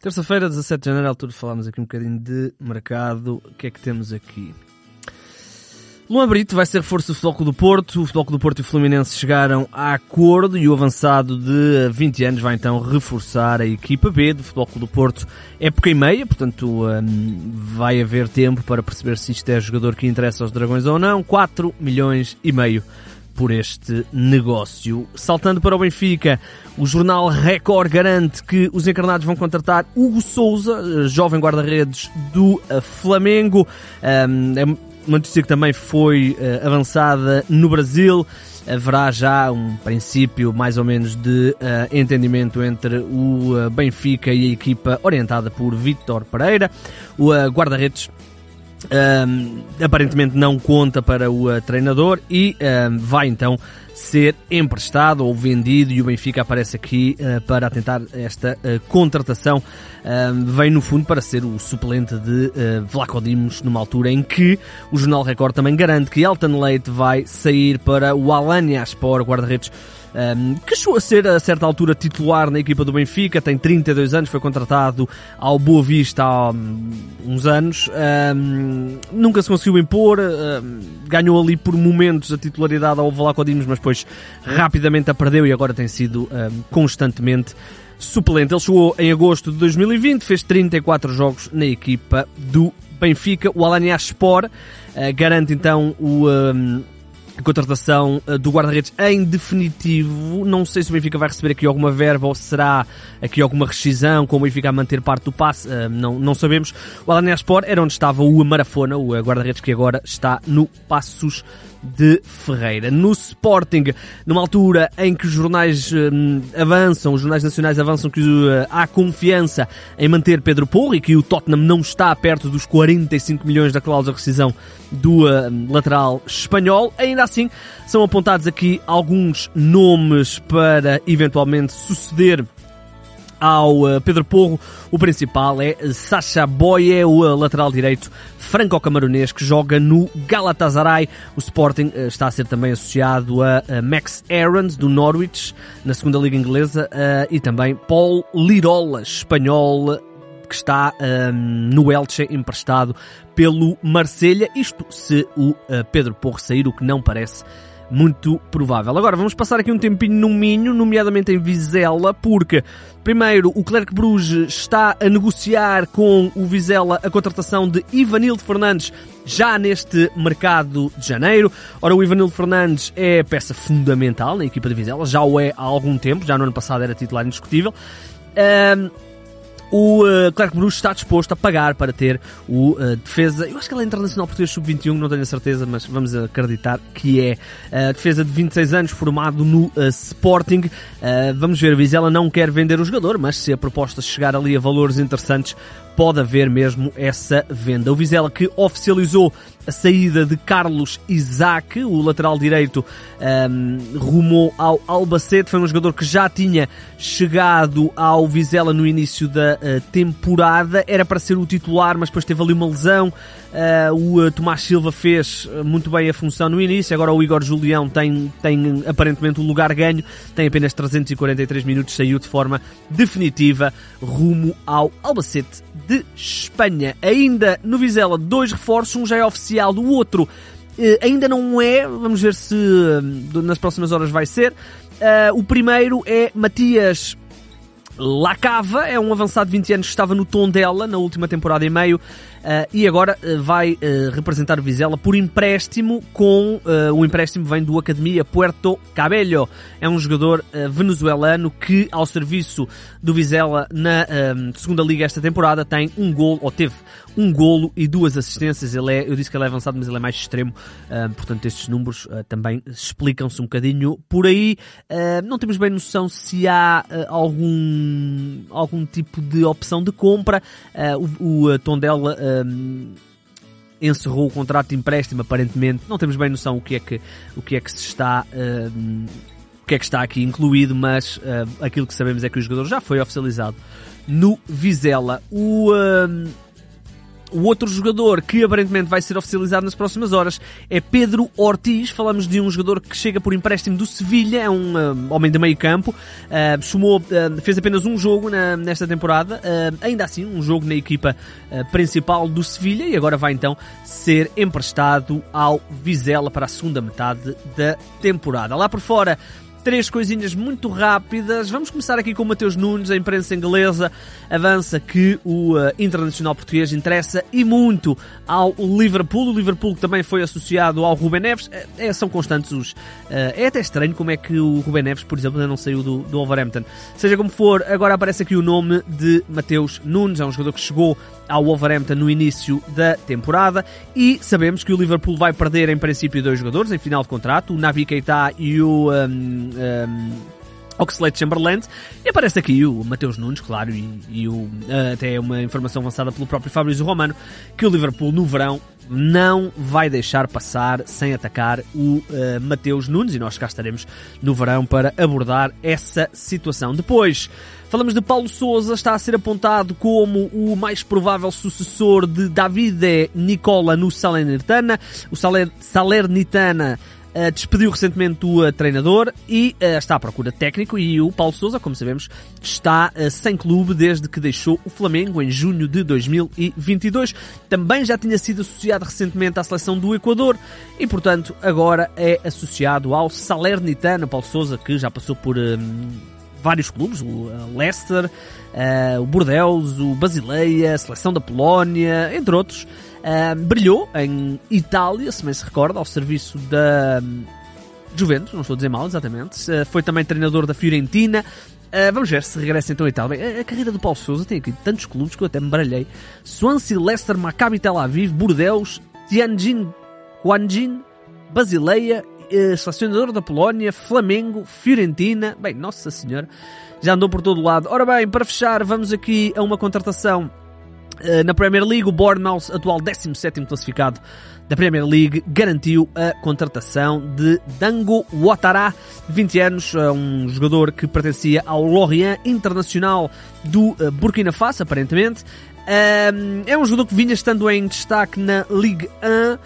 Terça-feira, 17 de janeiro, à altura falámos aqui um bocadinho de mercado. O que é que temos aqui? Luan Brito vai ser reforço do Futebol do Porto. O Futebol do Porto e o Fluminense chegaram a acordo e o avançado de 20 anos vai então reforçar a equipa B do Futebol do Porto. Época e meia, portanto um, vai haver tempo para perceber se isto é jogador que interessa aos Dragões ou não. 4 milhões e meio por este negócio. Saltando para o Benfica, o jornal Record garante que os encarnados vão contratar Hugo Souza, jovem guarda-redes do eh, Flamengo. É uma notícia que também foi eh, avançada no Brasil haverá já um princípio mais ou menos de uh, entendimento entre o uh, Benfica e a equipa orientada por Vítor Pereira. O uh, guarda-redes um, aparentemente não conta para o uh, treinador e um, vai então ser emprestado ou vendido e o Benfica aparece aqui uh, para tentar esta uh, contratação. vem no fundo para ser o suplente de uh, Vlaco Dimos numa altura em que o Jornal Record também garante que Elton Leite vai sair para o Alanya Sport, guarda-redes um, que chegou a ser a certa altura titular na equipa do Benfica, tem 32 anos, foi contratado ao Boa Vista há um, uns anos, um, nunca se conseguiu impor, ganhou ali por momentos a titularidade ao Vlaco Dimos, mas depois rapidamente a perdeu e agora tem sido constantemente suplente. Ele chegou em agosto de 2020, fez 34 jogos na equipa do Benfica. O Alanya Sport uh, garante então o, a contratação uh, do guarda-redes em definitivo. Não sei se o Benfica vai receber aqui alguma verba ou será aqui alguma rescisão, como o Benfica a manter parte do passe, uh, não, não sabemos. O Alanya Sport era onde estava o Marafona, o guarda-redes que agora está no Passos de Ferreira. No Sporting, numa altura em que os jornais hum, avançam, os jornais nacionais avançam que uh, há confiança em manter Pedro Porro e que o Tottenham não está perto dos 45 milhões da cláusula de rescisão do uh, lateral espanhol, ainda assim são apontados aqui alguns nomes para eventualmente suceder ao uh, Pedro Porro. O principal é Sacha Boye, o uh, lateral direito franco-camaronês que joga no Galatasaray. O Sporting uh, está a ser também associado a Max Aarons, do Norwich, na segunda liga inglesa, e também Paul Lirola, espanhol, que está um, no Elche emprestado pelo Marselha. Isto se o Pedro Porro sair, o que não parece muito provável. Agora vamos passar aqui um tempinho no Minho, nomeadamente em Vizela, porque primeiro o Clerc Bruges está a negociar com o Vizela a contratação de Ivanildo Fernandes já neste mercado de janeiro. Ora, o Ivanildo Fernandes é peça fundamental na equipa de Vizela, já o é há algum tempo, já no ano passado era titular indiscutível. Um, o uh, Clark Bruce está disposto a pagar para ter o uh, defesa, eu acho que ele é internacional português sub-21, não tenho a certeza, mas vamos acreditar que é uh, defesa de 26 anos, formado no uh, Sporting. vamos ver, Vizela não quer vender o jogador, mas se a proposta chegar ali a valores interessantes, pode haver mesmo essa venda. O Vizela que oficializou a saída de Carlos Isaac, o lateral direito, um, rumou ao Albacete. Foi um jogador que já tinha chegado ao Vizela no início da temporada. Era para ser o titular, mas depois teve ali uma lesão. Uh, o uh, Tomás Silva fez muito bem a função no início. Agora o Igor Julião tem, tem aparentemente o um lugar ganho. Tem apenas 343 minutos. Saiu de forma definitiva rumo ao Albacete de Espanha. Ainda no Vizela, dois reforços. Um já é oficial, do outro uh, ainda não é. Vamos ver se nas próximas horas vai ser. o primeiro é Matias Lacava, é um avançado de 20 anos que estava no tom dela na última temporada e meio Uh, e agora uh, vai uh, representar o Vizela por empréstimo com o empréstimo vem do Academia Puerto Cabello. É um jogador venezuelano que ao serviço do Vizela na segunda liga esta temporada tem um gol ou teve um golo e duas assistências. Ele é, eu disse que ele é avançado, mas ele é mais extremo. portanto, estes números também explicam-se um bocadinho por aí. não temos bem noção se há algum algum tipo de opção de compra. o, o Tondela encerrou o contrato de empréstimo, aparentemente. Não temos bem noção o que é que, o que, é que se está. Que é que está aqui incluído, mas uh, aquilo que sabemos é que o jogador já foi oficializado no Vizela. O, O outro jogador que aparentemente vai ser oficializado nas próximas horas é Pedro Ortiz. Falamos de um jogador que chega por empréstimo do Sevilha, é um uh, homem de meio campo, uh, sumou, uh, fez apenas um jogo na, nesta temporada, ainda assim um jogo na equipa principal do Sevilha e agora vai então ser emprestado ao Vizela para a segunda metade da temporada. Lá por fora três coisinhas muito rápidas. Vamos começar aqui com o Mateus Nunes, a imprensa inglesa avança que o uh, internacional português interessa e muito ao Liverpool. O Liverpool também foi associado ao Ruben Neves. É, são constantes os. Uh, é até estranho como é que o Ruben Neves, por exemplo, ainda não saiu do, do Wolverhampton. Seja como for, agora aparece aqui o nome de Mateus Nunes, é um jogador que chegou ao Wolverhampton no início da temporada e sabemos que o Liverpool vai perder em princípio dois jogadores em final de contrato, o Navi Keita e o um, um, Oxlade Chamberlain e aparece aqui o Mateus Nunes, claro, e, e o, uh, até uma informação avançada pelo próprio Fabrício Romano que o Liverpool no verão não vai deixar passar sem atacar o uh, Mateus Nunes e nós cá estaremos no verão para abordar essa situação. Depois, falamos de Paulo Souza, está a ser apontado como o mais provável sucessor de Davide Nicola no Salernitana. O Saler, Salernitana uh, despediu recentemente o uh, treinador e uh, está à procura técnico e o Paulo Sousa, como sabemos, está sem clube desde que deixou o Flamengo em junho de 2022. Também já tinha sido associado recentemente à seleção do Equador e, portanto, agora é associado ao Salernitana. Paulo Sousa, que já passou por vários clubes, o Leicester, o Bordeaux, o Basileia, a seleção da Polónia, entre outros. Uh, brilhou em Itália, se bem se recorda, ao serviço da um, Juventus, não estou a dizer mal, exatamente. Uh, foi também treinador da Fiorentina. Uh, vamos ver se regressa então à Itália. A, a, carreira do Paulo Sousa tem aqui tantos clubes que eu até me baralhei. Swansea, Leicester, Maccabi Tel Aviv, Bordeaux, Tianjin, Guanjin, Basileia, uh, selecionador da Polónia, Flamengo, Fiorentina. Bem, Nossa Senhora, já andou por todo lado. Ora bem, para fechar, vamos aqui a uma contratação eh, na Premier League, o Bournemouth, atual 17º classificado da Premier League, garantiu a contratação de Dango Ouattara, 20 anos, eh, um jogador que pertencia ao Lorient Internacional do eh, Burkina Faso, aparentemente. É um jogador que vinha estando em destaque na Ligue 1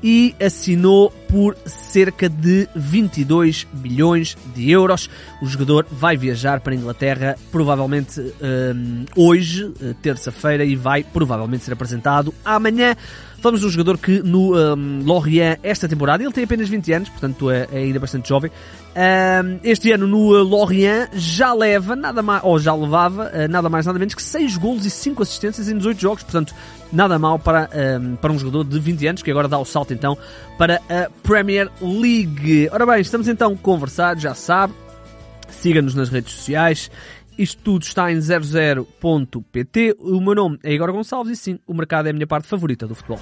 e assinou por cerca de 22 bilhões de euros. O jogador vai viajar para a Inglaterra provavelmente um, hoje, eh, terça-feira, e vai provavelmente ser apresentado amanhã. Falamos de um jogador que no um, Lorient esta temporada, ele tem apenas 20 anos, portanto é, é ainda bastante jovem. Um, este ano no uh, Lorient já leva nada mais, ou já levava uh, nada mais nada menos que 6 golos e 5 assistências em 18 jogos, portanto nada mal para, um, para um jogador de 20 anos que agora dá o salto então para a Premier League. Ora bem, estamos então conversados, já sabe. Siga-nos nas redes sociais. Isto tudo está em 00.pt. O meu nome é Igor Gonçalves e sim, o mercado é a minha parte favorita do futebol.